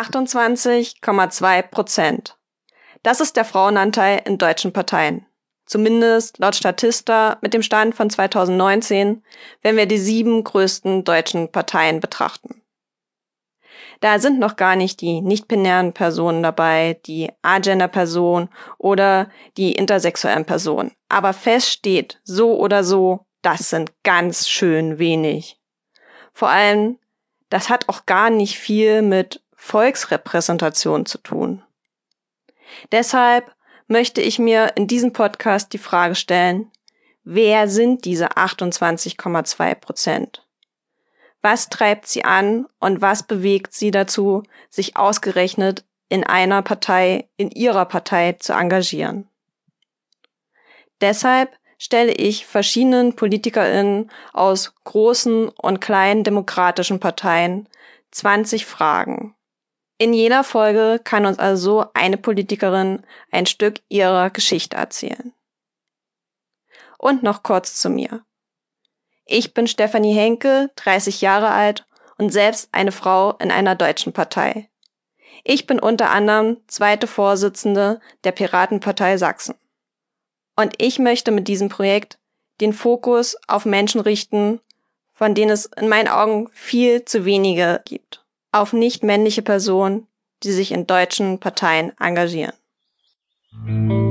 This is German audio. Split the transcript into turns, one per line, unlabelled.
28,2 Prozent. Das ist der Frauenanteil in deutschen Parteien. Zumindest laut Statista mit dem Stand von 2019, wenn wir die sieben größten deutschen Parteien betrachten. Da sind noch gar nicht die nicht-binären Personen dabei, die agender-Personen oder die intersexuellen Personen. Aber fest steht, so oder so, das sind ganz schön wenig. Vor allem, das hat auch gar nicht viel mit Volksrepräsentation zu tun. Deshalb möchte ich mir in diesem Podcast die Frage stellen, wer sind diese 28,2 Prozent? Was treibt sie an und was bewegt sie dazu, sich ausgerechnet in einer Partei, in ihrer Partei zu engagieren? Deshalb stelle ich verschiedenen PolitikerInnen aus großen und kleinen demokratischen Parteien 20 Fragen. In jeder Folge kann uns also eine Politikerin ein Stück ihrer Geschichte erzählen. Und noch kurz zu mir. Ich bin Stefanie Henke, 30 Jahre alt und selbst eine Frau in einer deutschen Partei. Ich bin unter anderem zweite Vorsitzende der Piratenpartei Sachsen. Und ich möchte mit diesem Projekt den Fokus auf Menschen richten, von denen es in meinen Augen viel zu wenige gibt auf nicht männliche Personen, die sich in deutschen Parteien engagieren. Musik